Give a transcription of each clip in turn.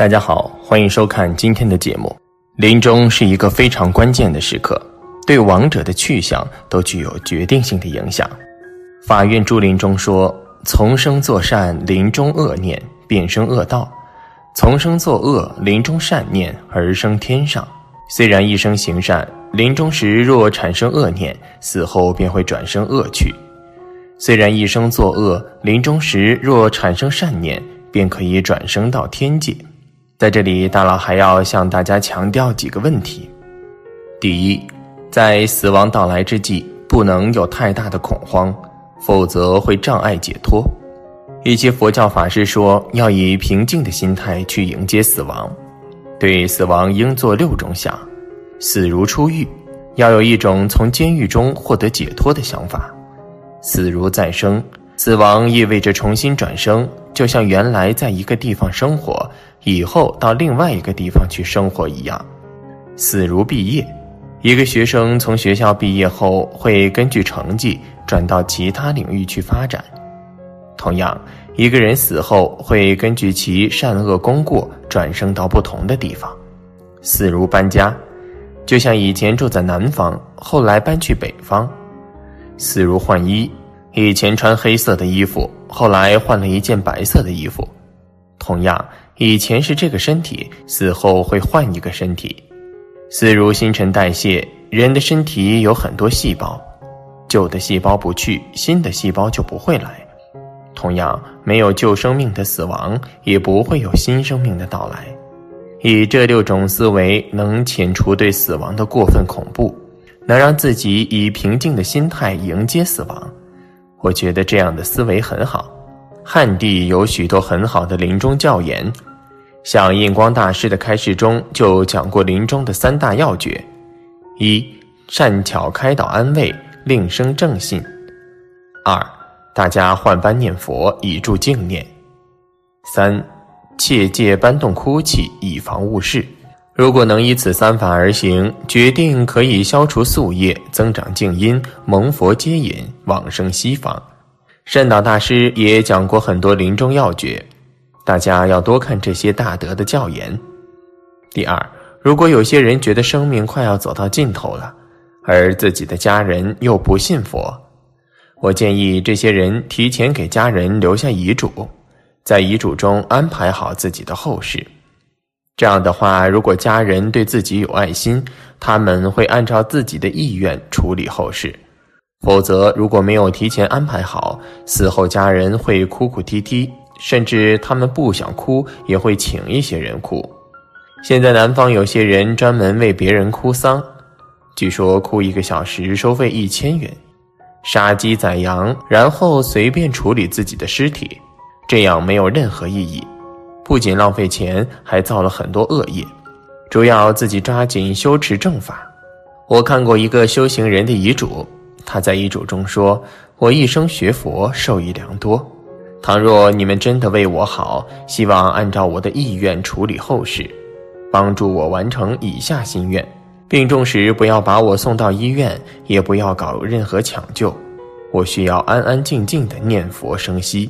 大家好，欢迎收看今天的节目。临终是一个非常关键的时刻，对亡者的去向都具有决定性的影响。法院朱临中说：“从生作善，临终恶念，便生恶道；从生作恶，临终善念，而生天上。虽然一生行善，临终时若产生恶念，死后便会转生恶趣；虽然一生作恶，临终时若产生善念，便可以转生到天界。”在这里，大佬还要向大家强调几个问题：第一，在死亡到来之际，不能有太大的恐慌，否则会障碍解脱。一些佛教法师说，要以平静的心态去迎接死亡，对死亡应做六种想：死如出狱，要有一种从监狱中获得解脱的想法；死如再生，死亡意味着重新转生，就像原来在一个地方生活。以后到另外一个地方去生活一样，死如毕业。一个学生从学校毕业后，会根据成绩转到其他领域去发展。同样，一个人死后会根据其善恶功过转生到不同的地方。死如搬家，就像以前住在南方，后来搬去北方。死如换衣，以前穿黑色的衣服，后来换了一件白色的衣服。同样。以前是这个身体，死后会换一个身体。死如新陈代谢，人的身体有很多细胞，旧的细胞不去，新的细胞就不会来。同样，没有旧生命的死亡，也不会有新生命的到来。以这六种思维，能遣除对死亡的过分恐怖，能让自己以平静的心态迎接死亡。我觉得这样的思维很好。汉地有许多很好的临终教言。像印光大师的开示中就讲过临终的三大要诀：一、善巧开导安慰，令生正信；二、大家换班念佛，以助静念；三、切戒搬动哭泣，以防误事。如果能依此三法而行，决定可以消除宿业，增长静因，蒙佛接引，往生西方。善导大师也讲过很多临终要诀。大家要多看这些大德的教言。第二，如果有些人觉得生命快要走到尽头了，而自己的家人又不信佛，我建议这些人提前给家人留下遗嘱，在遗嘱中安排好自己的后事。这样的话，如果家人对自己有爱心，他们会按照自己的意愿处理后事；否则，如果没有提前安排好，死后家人会哭哭啼啼。甚至他们不想哭，也会请一些人哭。现在南方有些人专门为别人哭丧，据说哭一个小时收费一千元，杀鸡宰羊，然后随便处理自己的尸体，这样没有任何意义，不仅浪费钱，还造了很多恶业。主要自己抓紧修持正法。我看过一个修行人的遗嘱，他在遗嘱中说：“我一生学佛，受益良多。”倘若你们真的为我好，希望按照我的意愿处理后事，帮助我完成以下心愿：病重时不要把我送到医院，也不要搞任何抢救，我需要安安静静的念佛生息。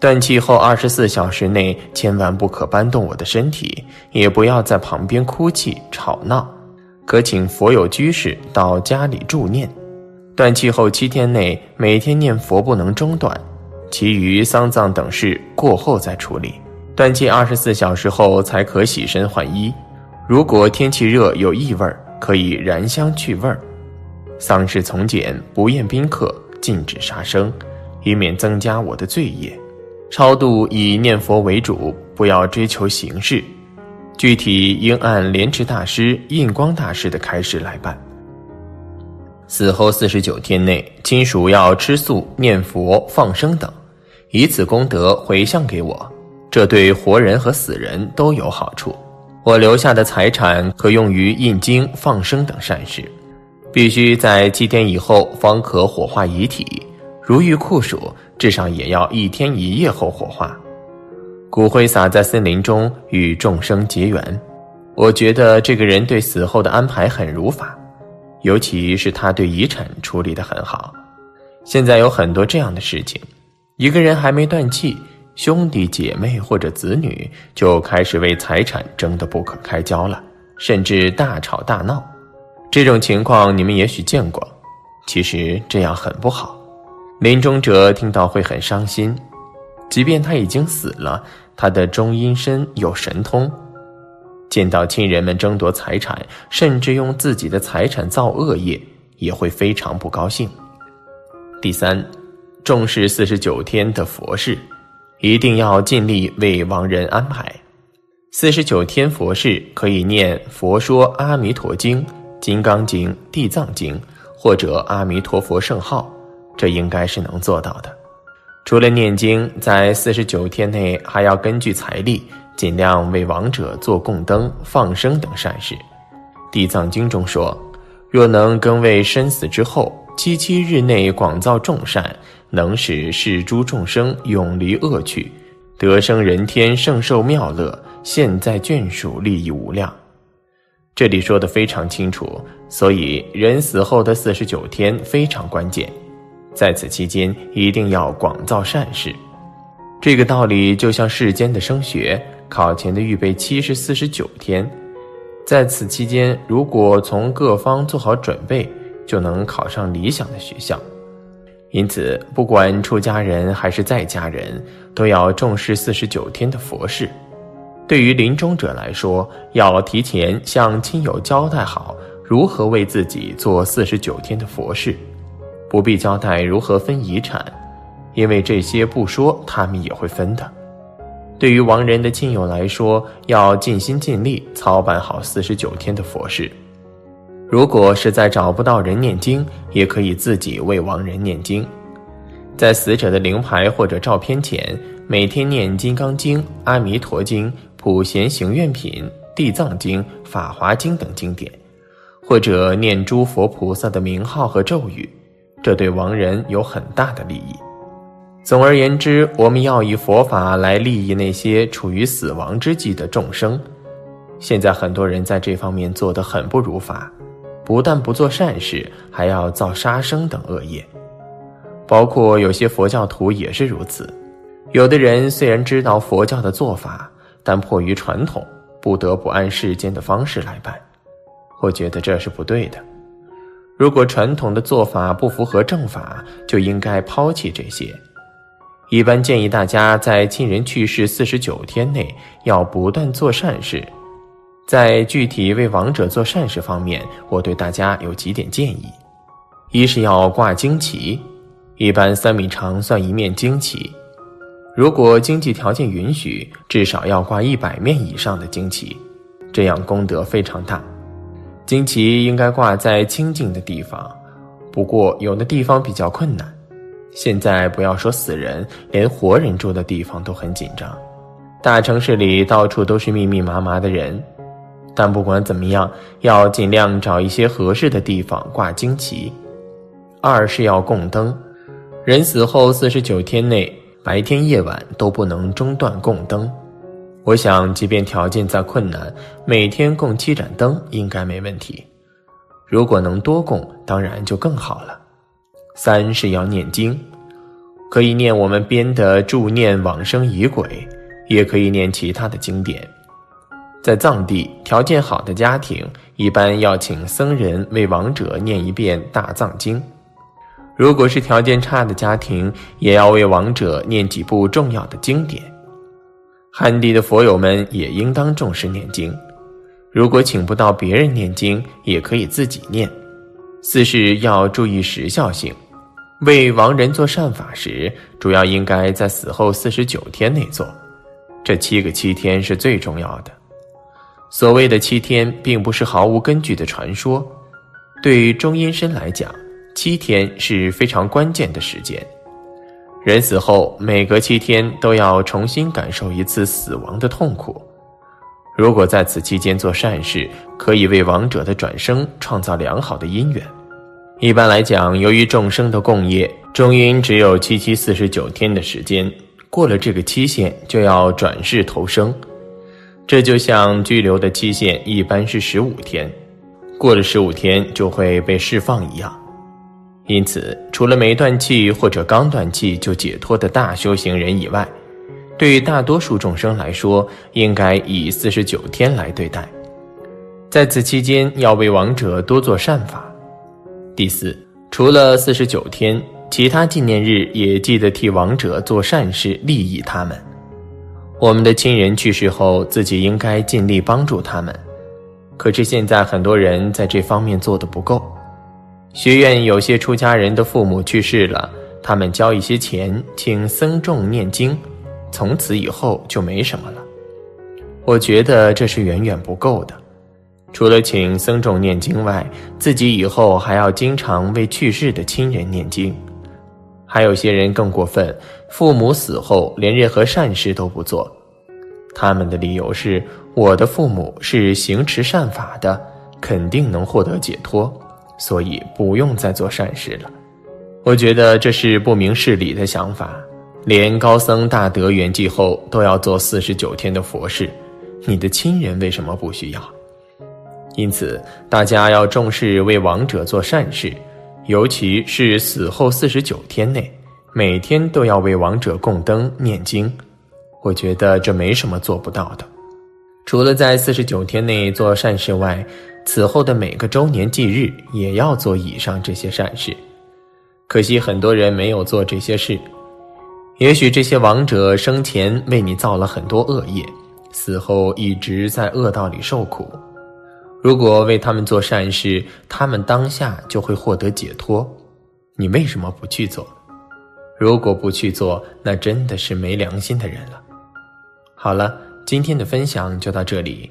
断气后二十四小时内，千万不可搬动我的身体，也不要在旁边哭泣吵闹，可请佛友居士到家里助念。断气后七天内，每天念佛不能中断。其余丧葬等事过后再处理，断气二十四小时后才可洗身换衣。如果天气热有异味，可以燃香去味儿。丧事从简，不宴宾客，禁止杀生，以免增加我的罪业。超度以念佛为主，不要追求形式。具体应按莲池大师、印光大师的开示来办。死后四十九天内，亲属要吃素、念佛、放生等。以此功德回向给我，这对活人和死人都有好处。我留下的财产可用于印经、放生等善事。必须在七天以后方可火化遗体，如遇酷暑，至少也要一天一夜后火化。骨灰撒在森林中，与众生结缘。我觉得这个人对死后的安排很如法，尤其是他对遗产处理的很好。现在有很多这样的事情。一个人还没断气，兄弟姐妹或者子女就开始为财产争得不可开交了，甚至大吵大闹。这种情况你们也许见过。其实这样很不好，临终者听到会很伤心。即便他已经死了，他的中阴身有神通，见到亲人们争夺财产，甚至用自己的财产造恶业，也会非常不高兴。第三，重视四十九天的佛事，一定要尽力为亡人安排。四十九天佛事可以念《佛说阿弥陀经》《金刚经》《地藏经》。或者阿弥陀佛圣号，这应该是能做到的。除了念经，在四十九天内还要根据财力，尽量为亡者做供灯、放生等善事。地藏经中说：“若能更为身死之后七七日内广造众善，能使世诸众生永离恶趣，得生人天，圣受妙乐，现在眷属利益无量。”这里说的非常清楚，所以人死后的四十九天非常关键，在此期间一定要广造善事。这个道理就像世间的升学，考前的预备期是四十九天，在此期间如果从各方做好准备，就能考上理想的学校。因此，不管出家人还是在家人，都要重视四十九天的佛事。对于临终者来说，要提前向亲友交代好如何为自己做四十九天的佛事，不必交代如何分遗产，因为这些不说，他们也会分的。对于亡人的亲友来说，要尽心尽力操办好四十九天的佛事。如果实在找不到人念经，也可以自己为亡人念经，在死者的灵牌或者照片前，每天念《金刚经》《阿弥陀经》。普贤行愿品、地藏经、法华经等经典，或者念诸佛菩萨的名号和咒语，这对亡人有很大的利益。总而言之，我们要以佛法来利益那些处于死亡之际的众生。现在很多人在这方面做得很不如法，不但不做善事，还要造杀生等恶业。包括有些佛教徒也是如此。有的人虽然知道佛教的做法，但迫于传统，不得不按世间的方式来办，我觉得这是不对的。如果传统的做法不符合正法，就应该抛弃这些。一般建议大家在亲人去世四十九天内要不断做善事。在具体为亡者做善事方面，我对大家有几点建议：一是要挂旌旗，一般三米长算一面旌旗。如果经济条件允许，至少要挂一百面以上的旌旗，这样功德非常大。旌旗应该挂在清静的地方，不过有的地方比较困难。现在不要说死人，连活人住的地方都很紧张。大城市里到处都是密密麻麻的人，但不管怎么样，要尽量找一些合适的地方挂旌旗。二是要供灯，人死后四十九天内。白天夜晚都不能中断供灯，我想，即便条件再困难，每天供七盏灯应该没问题。如果能多供，当然就更好了。三是要念经，可以念我们编的助念往生仪轨，也可以念其他的经典。在藏地，条件好的家庭一般要请僧人为亡者念一遍大藏经。如果是条件差的家庭，也要为亡者念几部重要的经典。汉地的佛友们也应当重视念经。如果请不到别人念经，也可以自己念。四是要注意时效性，为亡人做善法时，主要应该在死后四十九天内做。这七个七天是最重要的。所谓的七天，并不是毫无根据的传说。对于中阴身来讲，七天是非常关键的时间，人死后每隔七天都要重新感受一次死亡的痛苦。如果在此期间做善事，可以为亡者的转生创造良好的因缘。一般来讲，由于众生的共业，中阴只有七七四十九天的时间，过了这个期限就要转世投生。这就像拘留的期限一般是十五天，过了十五天就会被释放一样。因此，除了没断气或者刚断气就解脱的大修行人以外，对于大多数众生来说，应该以四十九天来对待。在此期间，要为亡者多做善法。第四，除了四十九天，其他纪念日也记得替亡者做善事，利益他们。我们的亲人去世后，自己应该尽力帮助他们。可是现在很多人在这方面做的不够。学院有些出家人的父母去世了，他们交一些钱，请僧众念经，从此以后就没什么了。我觉得这是远远不够的。除了请僧众念经外，自己以后还要经常为去世的亲人念经。还有些人更过分，父母死后连任何善事都不做。他们的理由是：我的父母是行持善法的，肯定能获得解脱，所以不用再做善事了。我觉得这是不明事理的想法。连高僧大德圆寂后都要做四十九天的佛事，你的亲人为什么不需要？因此，大家要重视为亡者做善事，尤其是死后四十九天内，每天都要为亡者供灯念经。我觉得这没什么做不到的。除了在四十九天内做善事外，此后的每个周年忌日也要做以上这些善事。可惜很多人没有做这些事。也许这些亡者生前为你造了很多恶业，死后一直在恶道里受苦。如果为他们做善事，他们当下就会获得解脱。你为什么不去做？如果不去做，那真的是没良心的人了。好了，今天的分享就到这里。